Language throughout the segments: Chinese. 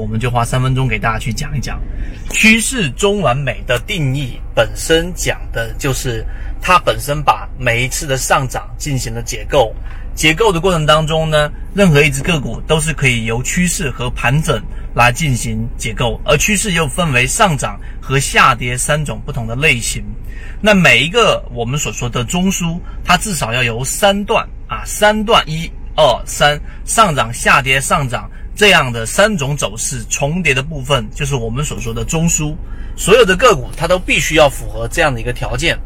我们就花三分钟给大家去讲一讲趋势中完美的定义。本身讲的就是它本身把每一次的上涨进行了解构，解构的过程当中呢，任何一只个股都是可以由趋势和盘整来进行解构，而趋势又分为上涨和下跌三种不同的类型。那每一个我们所说的中枢，它至少要由三段啊，三段一。二三上涨下跌上涨这样的三种走势重叠的部分，就是我们所说的中枢。所有的个股它都必须要符合这样的一个条件。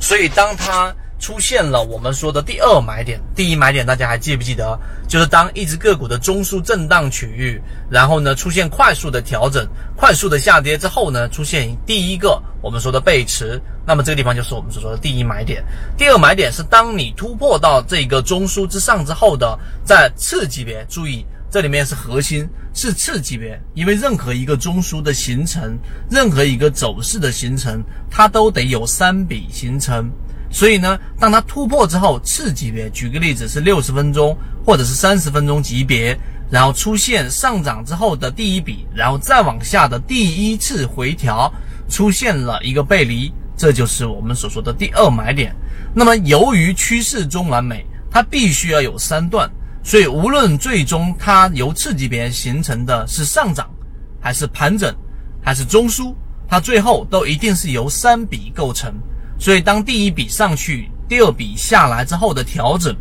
所以当它出现了我们说的第二买点，第一买点大家还记不记得？就是当一只个股的中枢震荡区域，然后呢出现快速的调整、快速的下跌之后呢，出现第一个我们说的背驰。那么这个地方就是我们所说的第一买点，第二买点是当你突破到这个中枢之上之后的，在次级别，注意这里面是核心，是次级别，因为任何一个中枢的形成，任何一个走势的形成，它都得有三笔形成，所以呢，当它突破之后，次级别，举个例子是六十分钟或者是三十分钟级别，然后出现上涨之后的第一笔，然后再往下的第一次回调，出现了一个背离。这就是我们所说的第二买点。那么，由于趋势中完美，它必须要有三段，所以无论最终它由次级别形成的是上涨，还是盘整，还是中枢，它最后都一定是由三笔构成。所以，当第一笔上去，第二笔下来之后的调整，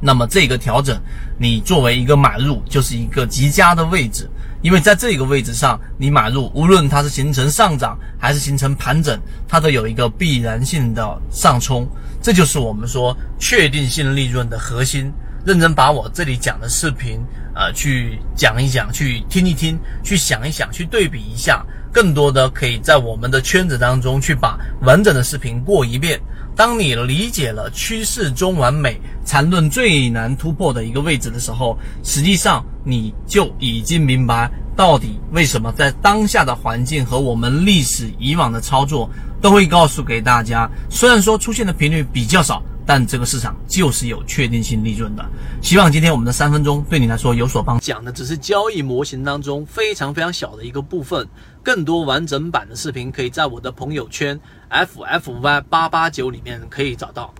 那么这个调整，你作为一个买入，就是一个极佳的位置。因为在这个位置上，你买入，无论它是形成上涨还是形成盘整，它都有一个必然性的上冲。这就是我们说确定性利润的核心。认真把我这里讲的视频，呃，去讲一讲，去听一听，去想一想，去对比一下，更多的可以在我们的圈子当中去把完整的视频过一遍。当你理解了趋势中完美缠论最难突破的一个位置的时候，实际上你就已经明白到底为什么在当下的环境和我们历史以往的操作都会告诉给大家。虽然说出现的频率比较少，但这个市场就是有确定性利润的。希望今天我们的三分钟对你来说有所帮。讲的只是交易模型当中非常非常小的一个部分，更多完整版的视频可以在我的朋友圈。F F Y 八八九里面可以找到。